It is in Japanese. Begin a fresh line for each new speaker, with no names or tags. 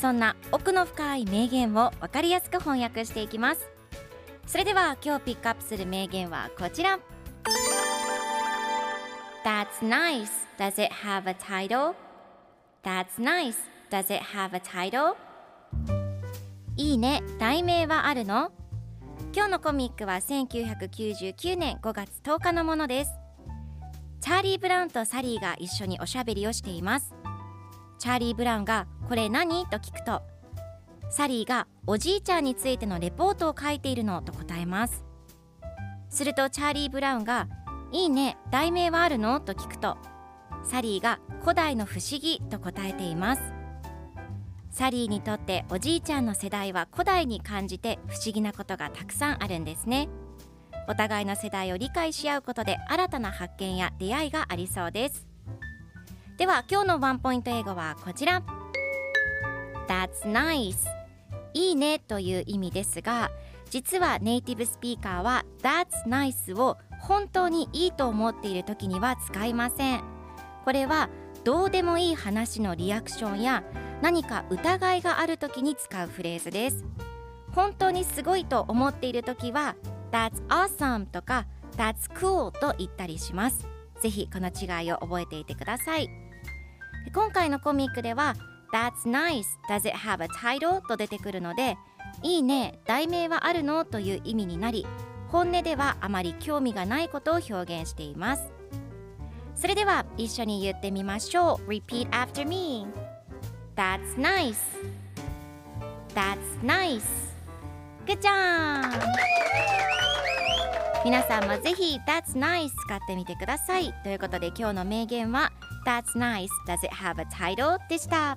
そんな奥の深い名言を分かりやすく翻訳していきますそれでは今日ピックアップする名言はこちら That's nice. Does it have a title? That's nice. Does it have a title? いいね。題名はあるの？今日のコミックは1999年5月10日のものです。チャーリー・ブラウンとサリーが一緒におしゃべりをしています。チャーリー・ブラウンがこれ何？と聞くと、サリーがおじいちゃんについてのレポートを書いているのと答えます。するとチャーリー・ブラウンがいいね、題名はあるの？と聞くと、サリーが古代の不思議と答えています。サリーにとっておじいちゃんの世代は古代に感じて不思議なことがたくさんあるんですね。お互いの世代を理解し合うことで新たな発見や出会いがありそうです。では今日のワンポイント英語はこちら。That's nice. いいねという意味ですが実はネイティブスピーカーは That's nice を本当にいいと思っている時には使いません。これはどうでもいい話のリアクションや何か疑いがある時に使うフレーズです。本当にすごいと思っている時は That's awesome とか That's cool と言ったりします。ぜひこの違いを覚えていてください。今回のコミックでは That's nice Does it have a title? と出てくるのでいいね題名はあるのという意味になり本音ではあまり興味がないことを表現していますそれでは一緒に言ってみましょう Repeat after me That's nice That's nice Good job 皆さんもぜひ That's nice 使ってみてくださいということで今日の名言は That's nice Does it have a title? でした